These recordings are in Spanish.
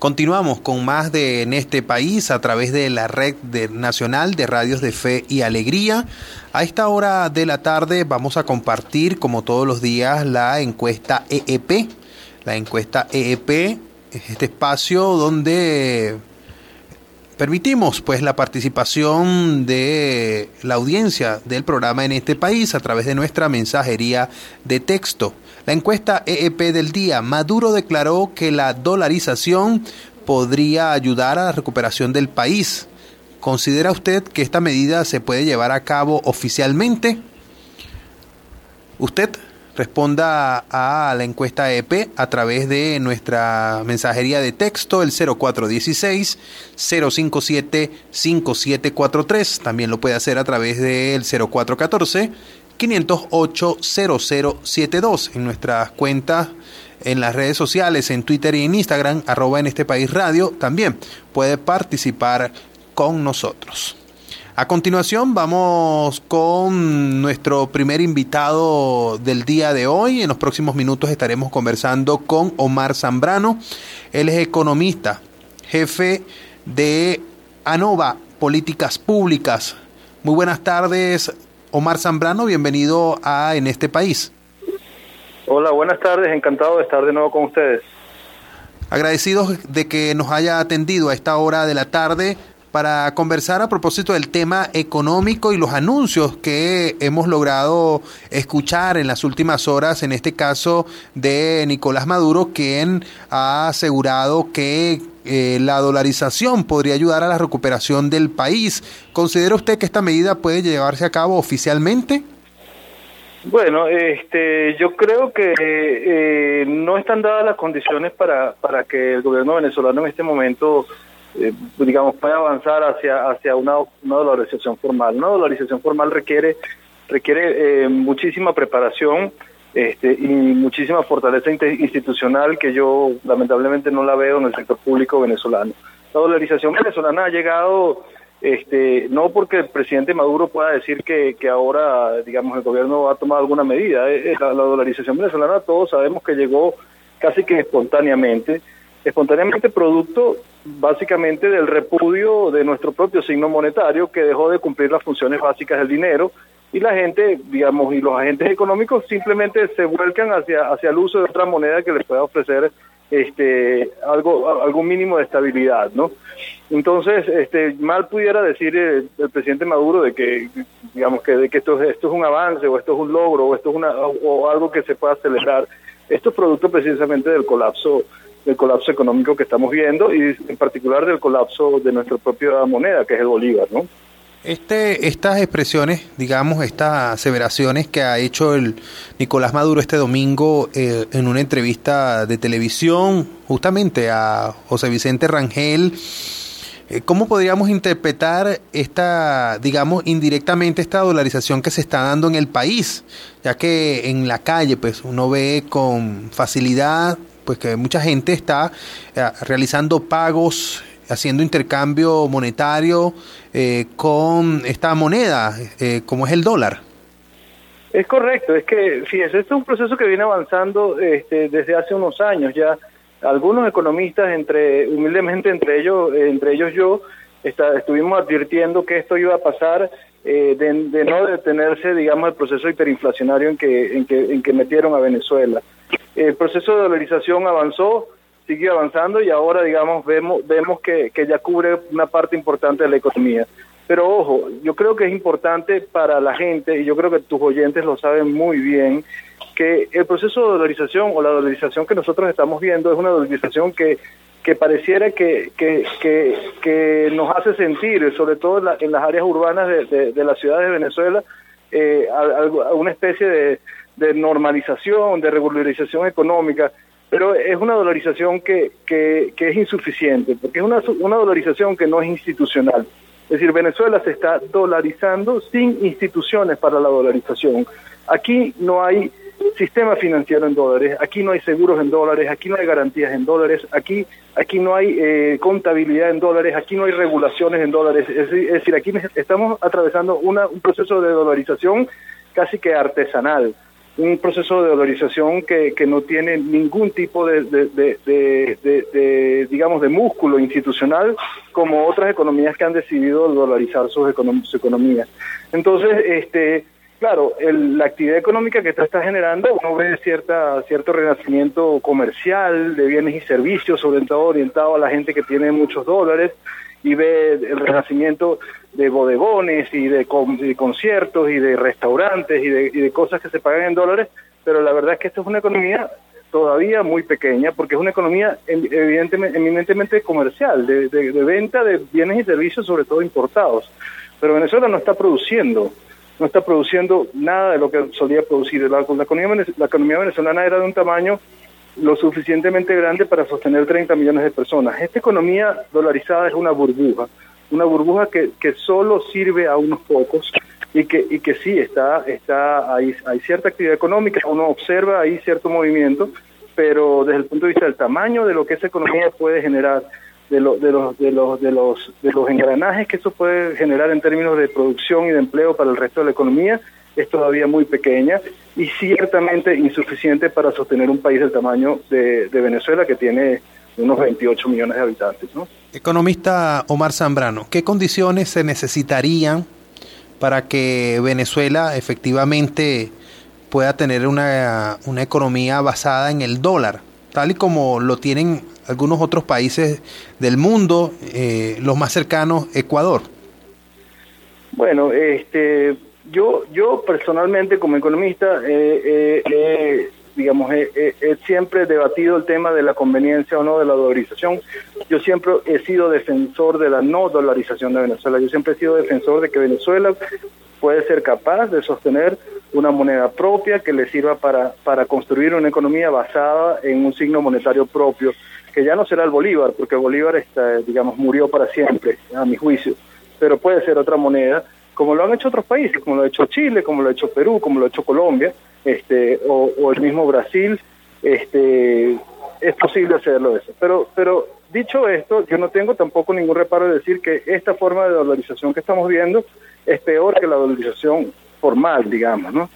Continuamos con más de En este país a través de la red nacional de radios de fe y alegría. A esta hora de la tarde vamos a compartir, como todos los días, la encuesta EEP. La encuesta EEP es este espacio donde permitimos pues la participación de la audiencia del programa en este país a través de nuestra mensajería de texto. La encuesta EEP del día, Maduro declaró que la dolarización podría ayudar a la recuperación del país. ¿Considera usted que esta medida se puede llevar a cabo oficialmente? Usted responda a la encuesta EP a través de nuestra mensajería de texto, el 0416-057-5743. También lo puede hacer a través del 0414 508 0072 en nuestras cuentas en las redes sociales, en Twitter y en Instagram, arroba en este país radio, también puede participar con nosotros. A continuación vamos con nuestro primer invitado del día de hoy. En los próximos minutos estaremos conversando con Omar Zambrano. Él es economista, jefe de ANOVA, Políticas Públicas. Muy buenas tardes, Omar Zambrano, bienvenido a En este país. Hola, buenas tardes, encantado de estar de nuevo con ustedes. Agradecidos de que nos haya atendido a esta hora de la tarde para conversar a propósito del tema económico y los anuncios que hemos logrado escuchar en las últimas horas, en este caso de Nicolás Maduro, quien ha asegurado que eh, la dolarización podría ayudar a la recuperación del país. ¿Considera usted que esta medida puede llevarse a cabo oficialmente? Bueno, este, yo creo que eh, no están dadas las condiciones para, para que el gobierno venezolano en este momento eh, digamos, puede avanzar hacia, hacia una, una dolarización formal. Una dolarización formal requiere, requiere eh, muchísima preparación este, y muchísima fortaleza institucional que yo lamentablemente no la veo en el sector público venezolano. La dolarización venezolana ha llegado este, no porque el presidente Maduro pueda decir que, que ahora, digamos, el gobierno va a tomar alguna medida. Eh, la, la dolarización venezolana todos sabemos que llegó casi que espontáneamente espontáneamente producto básicamente del repudio de nuestro propio signo monetario que dejó de cumplir las funciones básicas del dinero y la gente, digamos, y los agentes económicos simplemente se vuelcan hacia hacia el uso de otra moneda que les pueda ofrecer este algo algún mínimo de estabilidad, ¿no? Entonces, este mal pudiera decir el, presidente Maduro de que digamos que de que esto esto es un avance o esto es un logro o esto es una o algo que se pueda acelerar. Esto es producto precisamente del colapso del colapso económico que estamos viendo y en particular del colapso de nuestra propia moneda, que es el bolívar, ¿no? Este, estas expresiones, digamos, estas aseveraciones que ha hecho el Nicolás Maduro este domingo eh, en una entrevista de televisión, justamente a José Vicente Rangel, eh, ¿cómo podríamos interpretar esta, digamos, indirectamente esta dolarización que se está dando en el país? Ya que en la calle, pues, uno ve con facilidad pues que mucha gente está eh, realizando pagos, haciendo intercambio monetario eh, con esta moneda, eh, como es el dólar. Es correcto, es que, fíjese, este es un proceso que viene avanzando este, desde hace unos años ya. Algunos economistas, entre humildemente entre ellos, entre ellos yo, está, estuvimos advirtiendo que esto iba a pasar de, de, no detenerse, digamos, el proceso hiperinflacionario en que, en que, en que metieron a Venezuela el proceso de dolarización avanzó, sigue avanzando y ahora, digamos, vemos, vemos que, que ya cubre una parte importante de la economía. Pero ojo, yo creo que es importante para la gente, y yo creo que tus oyentes lo saben muy bien, que el proceso de dolarización o la dolarización que nosotros estamos viendo es una dolarización que, que pareciera que, que, que, nos hace sentir, sobre todo en, las áreas urbanas de, de, la ciudad de Venezuela, eh, una especie de, de normalización, de regularización económica, pero es una dolarización que, que, es insuficiente, porque es una, una dolarización que no es institucional. Es decir, Venezuela se está dolarizando sin instituciones para la dolarización. Aquí no hay sistema financiero en dólares, aquí no hay seguros en dólares, aquí no hay garantías en dólares, aquí, aquí no hay eh, contabilidad en dólares, aquí no hay regulaciones en dólares. Es, decir, aquí estamos atravesando una, un proceso de dolarización casi que artesanal. Un proceso de dolarización que, que no tiene ningún tipo de, de, digamos, de músculo institucional como otras economías que han decidido dolarizar sus su economía. Entonces, este, claro, la actividad económica que está, está generando, uno ve cierta, cierto renacimiento comercial de bienes y servicios, sobre todo orientado a la gente que tiene muchos dólares, y ve el renacimiento de bodegones y de, conciertos y de restaurantes y de, cosas que se pagan en dólares, pero la verdad es que esta es una economía todavía muy pequeña porque es una economía evidentemente eminentemente comercial, de, venta de bienes y servicios, sobre todo importados. Pero Venezuela no está produciendo, no está produciendo nada de lo que solía producir. La, economía, la economía venezolana era de un tamaño lo suficientemente grande para sostener 30 millones de personas. Esta economía dolarizada es una burbuja, una burbuja que, que solo sirve a unos pocos y que, y que sí, está, está hay, hay cierta actividad económica, uno observa ahí cierto movimiento, pero desde el punto de vista del tamaño de lo que esa economía puede generar, de, lo, de, los, de, los, de, los, de los engranajes que eso puede generar en términos de producción y de empleo para el resto de la economía, es todavía muy pequeña y ciertamente insuficiente para sostener un país del tamaño de, Venezuela que tiene unos 28 millones de habitantes. ¿no? Economista Omar Zambrano, ¿qué condiciones se necesitarían para que Venezuela efectivamente pueda tener una, una economía basada en el dólar, tal y como lo tienen algunos otros países del mundo, eh, los más cercanos, Ecuador? Bueno, este yo, yo personalmente como economista, eh, digamos, he, siempre debatido el tema de la conveniencia o no de la dolarización. Yo siempre he sido defensor de la no dolarización de Venezuela. Yo siempre he sido defensor de que Venezuela puede ser capaz de sostener una moneda propia que le sirva para, para construir una economía basada en un signo monetario propio, que ya no será el Bolívar, porque Bolívar, está, digamos, murió para siempre, a mi juicio, pero puede ser otra moneda como lo han hecho otros países, como lo ha hecho Chile, como lo ha hecho Perú, como lo ha hecho Colombia, este, o, el mismo Brasil, este, es posible hacerlo eso. Pero, pero dicho esto, yo no tengo tampoco ningún reparo de decir que esta forma de dolarización que estamos viendo es peor que la dolarización formal, digamos, ¿no?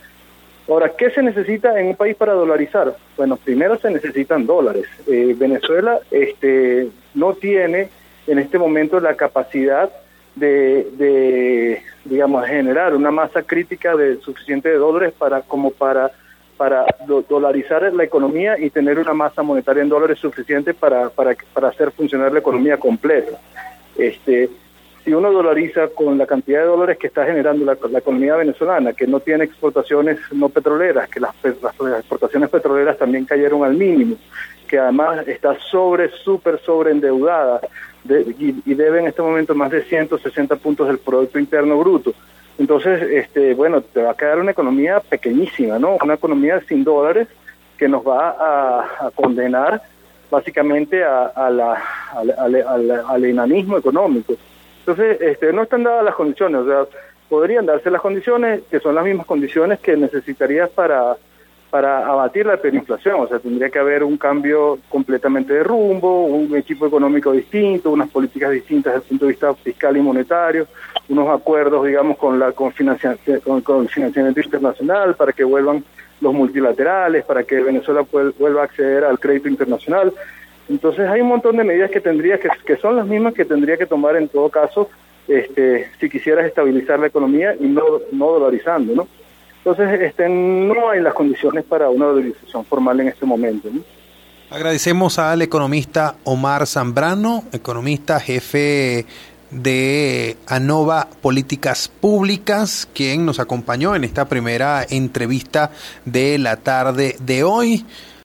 Ahora, ¿qué se necesita en un país para dolarizar? Bueno, primero se necesitan dólares. Eh, Venezuela este, no tiene en este momento la capacidad de, de, digamos, generar una masa crítica de suficiente de dólares para como para para dolarizar la economía y tener una masa monetaria en dólares suficiente para, para, para hacer funcionar la economía completa. Este, si uno dolariza con la cantidad de dólares que está generando la, economía venezolana, que no tiene exportaciones no petroleras, que las, las, exportaciones petroleras también cayeron al mínimo, que además está sobre, súper sobre endeudada, y, debe en este momento más de 160 puntos del Producto Interno Bruto. Entonces, este, bueno, te va a quedar una economía pequeñísima, ¿no? Una economía sin dólares que nos va a, condenar básicamente a, la, al, enanismo económico. Entonces, este, no están dadas las condiciones, o sea, podrían darse las condiciones que son las mismas condiciones que necesitarías para para abatir la hiperinflación. O sea, tendría que haber un cambio completamente de rumbo, un equipo económico distinto, unas políticas distintas desde el punto de vista fiscal y monetario, unos acuerdos, digamos, con la con, con, financiamiento internacional para que vuelvan los multilaterales, para que Venezuela vuelva a acceder al crédito internacional. Entonces hay un montón de medidas que tendría que, que son las mismas que tendría que tomar en todo caso este, si quisieras estabilizar la economía y no, no dolarizando, ¿no? Entonces, este, no hay las condiciones para una dolarización formal en este momento. Agradecemos al economista Omar Zambrano, economista jefe de ANOVA Políticas Públicas, quien nos acompañó en esta primera entrevista de la tarde de hoy.